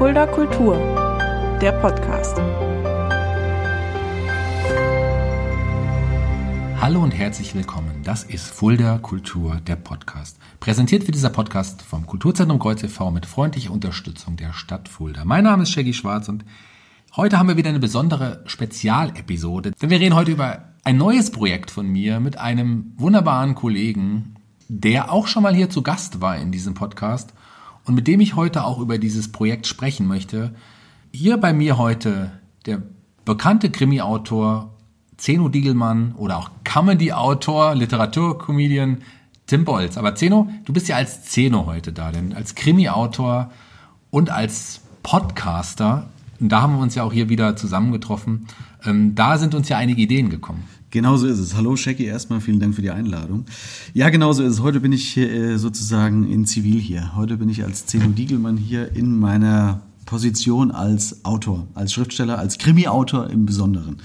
Fulda Kultur, der Podcast. Hallo und herzlich willkommen. Das ist Fulda Kultur, der Podcast. Präsentiert wird dieser Podcast vom Kulturzentrum Kreuz e.V. mit freundlicher Unterstützung der Stadt Fulda. Mein Name ist Shaggy Schwarz und heute haben wir wieder eine besondere Spezialepisode, denn wir reden heute über ein neues Projekt von mir mit einem wunderbaren Kollegen, der auch schon mal hier zu Gast war in diesem Podcast und mit dem ich heute auch über dieses Projekt sprechen möchte. Hier bei mir heute der bekannte Krimi-Autor Zeno Diegelmann oder auch Comedy-Autor, Literaturcomedian Tim Bolz. Aber Zeno, du bist ja als Zeno heute da, denn als Krimi-Autor und als Podcaster, und da haben wir uns ja auch hier wieder zusammengetroffen, ähm, da sind uns ja einige Ideen gekommen. Genau so ist es. Hallo Shaggy, erstmal vielen Dank für die Einladung. Ja, genau so ist es. Heute bin ich äh, sozusagen in Zivil hier. Heute bin ich als Zeno Diegelmann hier in meiner Position als Autor, als Schriftsteller, als Krimi-Autor im Besonderen.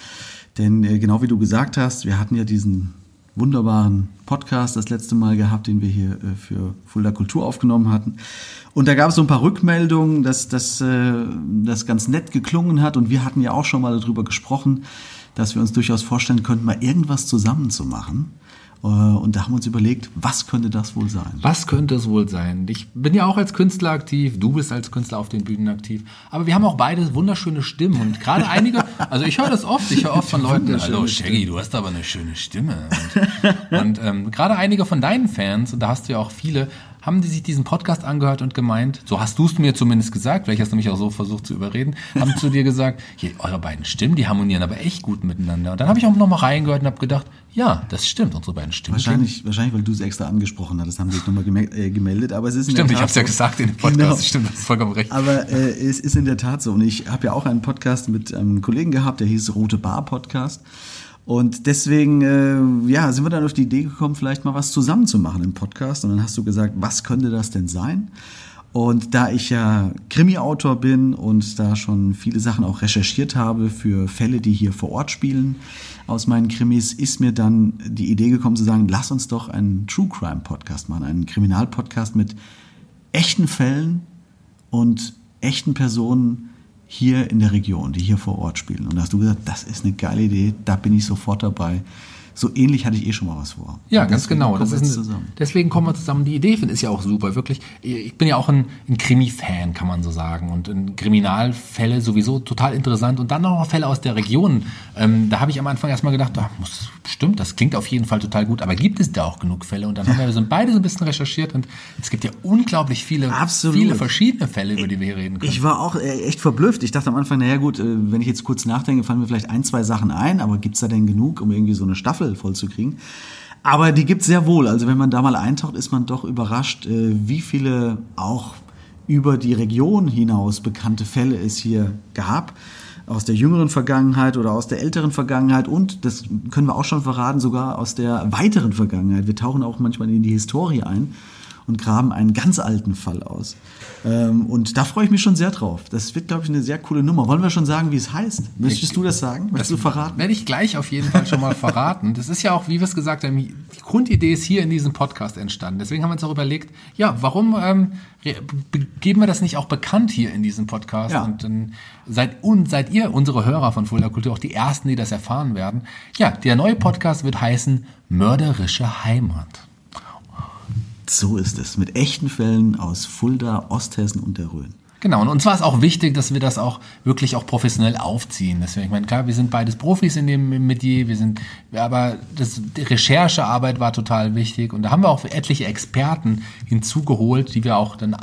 Denn äh, genau wie du gesagt hast, wir hatten ja diesen wunderbaren Podcast das letzte Mal gehabt, den wir hier äh, für Fulda Kultur aufgenommen hatten. Und da gab es so ein paar Rückmeldungen, dass das, das ganz nett geklungen hat. Und wir hatten ja auch schon mal darüber gesprochen, dass wir uns durchaus vorstellen könnten, mal irgendwas zusammen zu machen. Äh, und da haben wir uns überlegt, was könnte das wohl sein? Was könnte es wohl sein? Ich bin ja auch als Künstler aktiv, du bist als Künstler auf den Bühnen aktiv, aber wir haben auch beide wunderschöne Stimmen und gerade einige, also ich höre das oft, ich höre oft von Leuten, hallo Shaggy, du hast aber eine schöne Stimme. Und, und ähm, gerade einige von deinen Fans, und da hast du ja auch viele, haben die sich diesen Podcast angehört und gemeint, so hast du es mir zumindest gesagt, vielleicht hast du mich auch so versucht zu überreden, haben zu dir gesagt, hier, eure beiden Stimmen, die harmonieren aber echt gut miteinander. Und dann habe ich auch nochmal reingehört und habe gedacht, ja, das stimmt, unsere beiden Stimmen. Wahrscheinlich, wahrscheinlich weil du es extra angesprochen hattest, haben sie sich nochmal äh, gemeldet. Aber es ist stimmt, ich habe es ja gesagt in dem Podcast. Genau. Stimmt, das ist vollkommen recht. Aber äh, es ist in der Tat so. Und ich habe ja auch einen Podcast mit einem Kollegen gehabt, der hieß Rote Bar Podcast. Und deswegen, äh, ja, sind wir dann auf die Idee gekommen, vielleicht mal was zusammen zu machen im Podcast. Und dann hast du gesagt, was könnte das denn sein? Und da ich ja Krimi-Autor bin und da schon viele Sachen auch recherchiert habe für Fälle, die hier vor Ort spielen aus meinen Krimis, ist mir dann die Idee gekommen zu sagen, lass uns doch einen True Crime Podcast machen, einen Kriminalpodcast mit echten Fällen und echten Personen, hier in der Region, die hier vor Ort spielen. Und da hast du gesagt, das ist eine geile Idee, da bin ich sofort dabei so ähnlich hatte ich eh schon mal was vor. Ja, ganz genau. Das ist ein, deswegen kommen wir zusammen. Die Idee finde ich ja auch super, wirklich. Ich bin ja auch ein, ein Krimi-Fan, kann man so sagen. Und in Kriminalfälle sowieso total interessant. Und dann noch Fälle aus der Region. Ähm, da habe ich am Anfang erstmal gedacht, ah, muss, stimmt, das klingt auf jeden Fall total gut. Aber gibt es da auch genug Fälle? Und dann haben wir so beide so ein bisschen recherchiert. Und es gibt ja unglaublich viele, Absolut. viele verschiedene Fälle, über die wir hier reden können. Ich war auch äh, echt verblüfft. Ich dachte am Anfang, naja gut, äh, wenn ich jetzt kurz nachdenke, fallen mir vielleicht ein, zwei Sachen ein. Aber gibt es da denn genug, um irgendwie so eine Staffel vollzukriegen. Aber die gibt es sehr wohl. Also wenn man da mal eintaucht, ist man doch überrascht, äh, wie viele auch über die Region hinaus bekannte Fälle es hier gab. Aus der jüngeren Vergangenheit oder aus der älteren Vergangenheit und, das können wir auch schon verraten, sogar aus der weiteren Vergangenheit. Wir tauchen auch manchmal in die Historie ein und graben einen ganz alten Fall aus. Ähm, und da freue ich mich schon sehr drauf. Das wird, glaube ich, eine sehr coole Nummer. Wollen wir schon sagen, wie es heißt? Möchtest du das sagen? Möchtest das du verraten? Werde ich gleich auf jeden Fall schon mal verraten. Das ist ja auch, wie wir es gesagt haben, die Grundidee ist hier in diesem Podcast entstanden. Deswegen haben wir uns auch überlegt, ja, warum ähm, geben wir das nicht auch bekannt hier in diesem Podcast? Ja. Und dann seid, und seid ihr, unsere Hörer von Fulda Kultur, auch die Ersten, die das erfahren werden. Ja, der neue Podcast wird heißen Mörderische Heimat. So ist es. Mit echten Fällen aus Fulda, Osthessen und der Rhön. Genau, und uns war es auch wichtig, dass wir das auch wirklich auch professionell aufziehen. Deswegen, ich meine, klar, wir sind beides Profis in dem Metier, wir sind, aber das, die Recherchearbeit war total wichtig und da haben wir auch etliche Experten hinzugeholt, die wir auch dann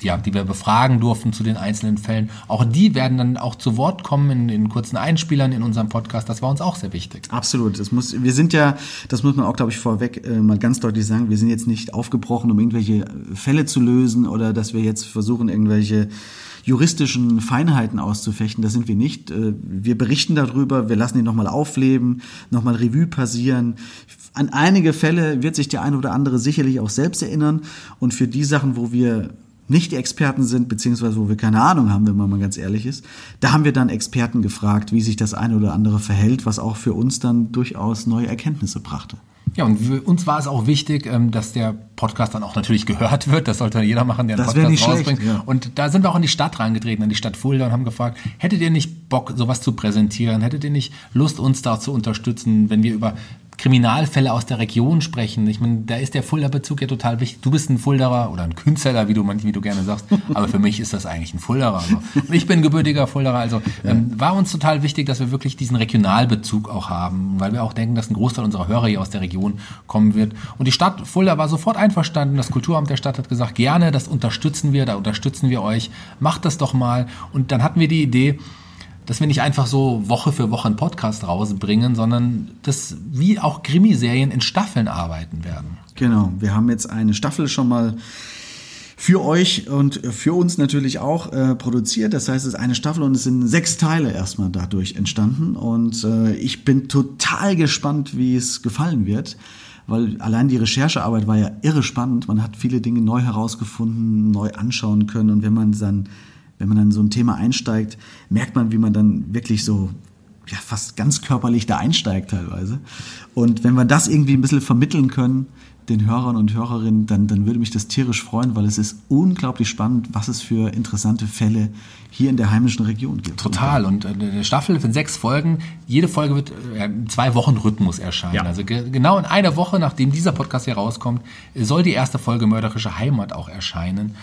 ja, die wir befragen durften zu den einzelnen Fällen. Auch die werden dann auch zu Wort kommen in, in kurzen Einspielern in unserem Podcast. Das war uns auch sehr wichtig. Absolut. Das muss, wir sind ja, das muss man auch, glaube ich, vorweg äh, mal ganz deutlich sagen, wir sind jetzt nicht aufgebrochen, um irgendwelche Fälle zu lösen oder dass wir jetzt versuchen, irgendwelche juristischen Feinheiten auszufechten. Das sind wir nicht. Äh, wir berichten darüber, wir lassen ihn nochmal aufleben, nochmal Revue passieren. An einige Fälle wird sich der eine oder andere sicherlich auch selbst erinnern. Und für die Sachen, wo wir nicht die Experten sind, beziehungsweise wo wir keine Ahnung haben, wenn man mal ganz ehrlich ist, da haben wir dann Experten gefragt, wie sich das eine oder andere verhält, was auch für uns dann durchaus neue Erkenntnisse brachte. Ja, und für uns war es auch wichtig, ähm, dass der Podcast dann auch natürlich gehört wird. Das sollte jeder machen, der einen Das Podcast nicht rausbringt. schlecht, ja. Und da sind wir auch in die Stadt reingetreten, in die Stadt Fulda und haben gefragt, hättet ihr nicht Bock, sowas zu präsentieren? Hättet ihr nicht Lust, uns da zu unterstützen, wenn wir über Kriminalfälle aus der Region sprechen. Ich meine, da ist der Fulda-Bezug ja total wichtig. Du bist ein Fulderer oder ein Künstler, wie du manchmal, wie du gerne sagst. Aber für mich ist das eigentlich ein Fulderer. Also, und ich bin gebürtiger Fulderer. Also ähm, war uns total wichtig, dass wir wirklich diesen Regionalbezug auch haben, weil wir auch denken, dass ein Großteil unserer Hörer hier aus der Region kommen wird. Und die Stadt Fulda war sofort einverstanden. Das Kulturamt der Stadt hat gesagt, gerne, das unterstützen wir, da unterstützen wir euch. Macht das doch mal. Und dann hatten wir die Idee, dass wir nicht einfach so Woche für Woche einen Podcast rausbringen, sondern dass wie auch Krimiserien in Staffeln arbeiten werden. Genau, wir haben jetzt eine Staffel schon mal für euch und für uns natürlich auch äh, produziert. Das heißt, es ist eine Staffel und es sind sechs Teile erstmal dadurch entstanden. Und äh, ich bin total gespannt, wie es gefallen wird. Weil allein die Recherchearbeit war ja irre spannend. Man hat viele Dinge neu herausgefunden, neu anschauen können. Und wenn man dann, wenn man dann so ein Thema einsteigt, merkt man, wie man dann wirklich so ja, fast ganz körperlich da einsteigt teilweise. Und wenn wir das irgendwie ein bisschen vermitteln können, den Hörern und Hörerinnen, dann, dann würde mich das tierisch freuen, weil es ist unglaublich spannend, was es für interessante Fälle hier in der heimischen Region gibt. Total. Und äh, eine Staffel sind sechs Folgen. Jede Folge wird äh, im zwei Wochen Rhythmus erscheinen. Ja. Also ge genau in einer Woche, nachdem dieser Podcast hier rauskommt, soll die erste Folge Mörderische Heimat auch erscheinen.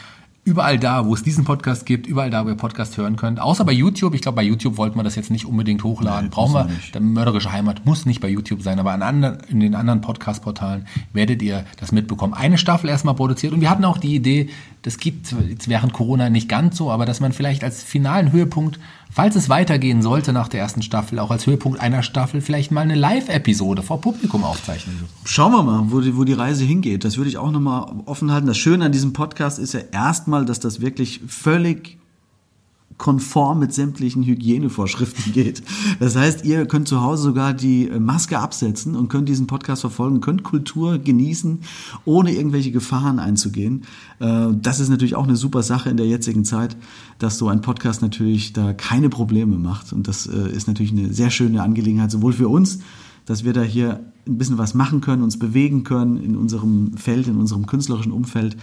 Überall da, wo es diesen Podcast gibt, überall da, wo ihr Podcast hören könnt. Außer bei YouTube. Ich glaube, bei YouTube wollten wir das jetzt nicht unbedingt hochladen. Nein, Brauchen wir. nicht. Der Mörderische Heimat muss nicht bei YouTube sein, aber an anderen, in den anderen Podcast-Portalen werdet ihr das mitbekommen. Eine Staffel erstmal produziert und wir hatten auch die Idee, das gibt jetzt während Corona nicht ganz so, aber dass man vielleicht als finalen Höhepunkt, falls es weitergehen sollte nach der ersten Staffel, auch als Höhepunkt einer Staffel vielleicht mal eine Live-Episode vor Publikum aufzeichnen. Schauen wir mal, wo die, wo die Reise hingeht. Das würde ich auch nochmal offen halten. Das Schöne an diesem Podcast ist ja erstmal, dass das wirklich völlig konform mit sämtlichen Hygienevorschriften geht. Das heißt, ihr könnt zu Hause sogar die äh, Maske absetzen und könnt diesen Podcast verfolgen, könnt Kultur genießen, ohne irgendwelche Gefahren einzugehen. Äh, Das ist natürlich auch eine super Sache in der jetzigen Zeit, dass so ein Podcast natürlich da keine Probleme macht. Und das äh, ist natürlich eine sehr schöne Angelegenheit, sowohl für uns, dass wir da hier ein bisschen was machen können, uns bewegen können in unserem Feld, in unserem künstlerischen Umfeld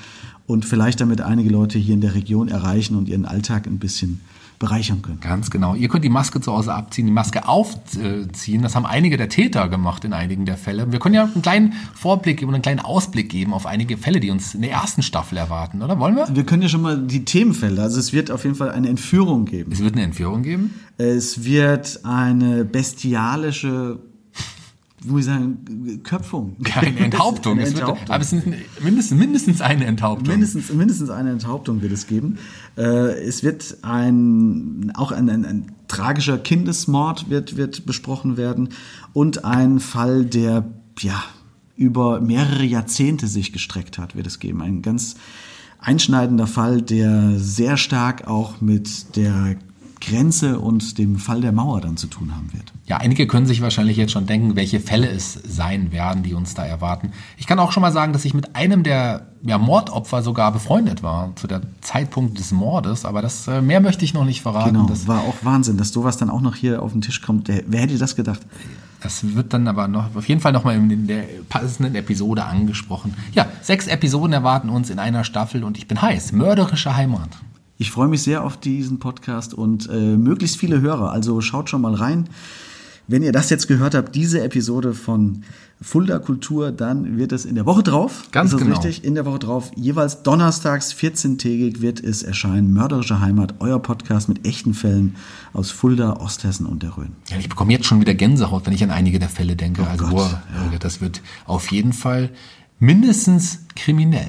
und vielleicht damit einige Leute hier in der Region erreichen und ihren Alltag ein bisschen bereichern können. Ganz genau. Ihr könnt die Maske zu Hause abziehen, die Maske aufziehen. Das haben einige der Täter gemacht in einigen der Fälle. Wir können ja einen kleinen Vorblick und einen kleinen Ausblick geben auf einige Fälle, die uns in der ersten Staffel erwarten, oder? Wollen wir? Wir können ja schon mal die Themenfelder, also es wird auf jeden Fall eine Entführung geben. Es wird eine Entführung geben. Es wird eine bestialische, muss ich sagen, Köpfung. Keine Enthauptung. Eine Es wird, Enthauptung. aber es ist mindestens, mindestens eine Enthauptung. Mindestens, mindestens eine Enthauptung wird es geben. Äh, es wird ein, auch ein, ein, ein tragischer Kindesmord wird, wird besprochen werden und ein Fall, der, ja, über mehrere Jahrzehnte sich gestreckt hat, wird es geben. Ein ganz einschneidender Fall, der sehr stark auch mit der Grenze und dem Fall der Mauer dann zu tun haben wird. Ja, einige können sich wahrscheinlich jetzt schon denken, welche Fälle es sein werden, die uns da erwarten. Ich kann auch schon mal sagen, dass ich mit einem der ja, Mordopfer sogar befreundet war, zu der Zeitpunkt des Mordes, aber das äh, mehr möchte ich noch nicht verraten. Genau, Das, war auch Wahnsinn, dass sowas dann auch noch hier auf den Tisch kommt. Wer hätte das gedacht? das wird dann aber noch auf jeden Fall nochmal in der passenden Episode angesprochen. Ja, sechs Episoden erwarten uns in einer Staffel und ich bin heiß. Mörderische Heimat. Ich freue mich sehr auf diesen Podcast und äh, möglichst viele Hörer. Also schaut schon mal rein. Wenn ihr das jetzt gehört habt, diese Episode von Fulda Kultur, dann wird es in der Woche drauf. Ganz genau. richtig? In der Woche drauf. Jeweils donnerstags 14-tägig wird es erscheinen. Mörderische Heimat, euer Podcast mit echten Fällen aus Fulda, Osthessen und der Rhön. Ja, ich bekomme jetzt schon wieder Gänsehaut, wenn ich an einige der Fälle denke. also, Gott, boah, das wird auf jeden Fall mindestens kriminell.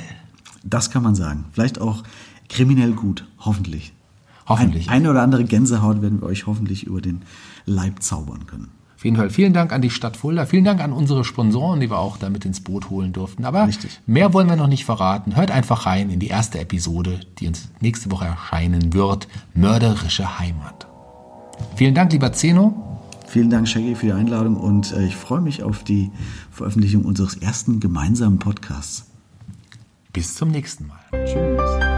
Das kann man sagen. Vielleicht auch kriminell gut, hoffentlich. Hoffentlich. Ein, eine oder andere Gänsehaut werden wir euch hoffentlich über den Leib zaubern können. Auf jeden Fall vielen Dank an die Stadt Fulda, vielen Dank an unsere Sponsoren, die wir auch da mit ins Boot holen durften. Aber Richtig. mehr wollen wir noch nicht verraten. Hört einfach rein in die erste Episode, die uns nächste Woche erscheinen wird. Mörderische Heimat. Vielen Dank, lieber Zeno. Vielen Dank, Shaggy, für die Einladung und äh, ich freue mich auf die Veröffentlichung unseres ersten gemeinsamen Podcasts. Bis zum nächsten Mal. Tschüss.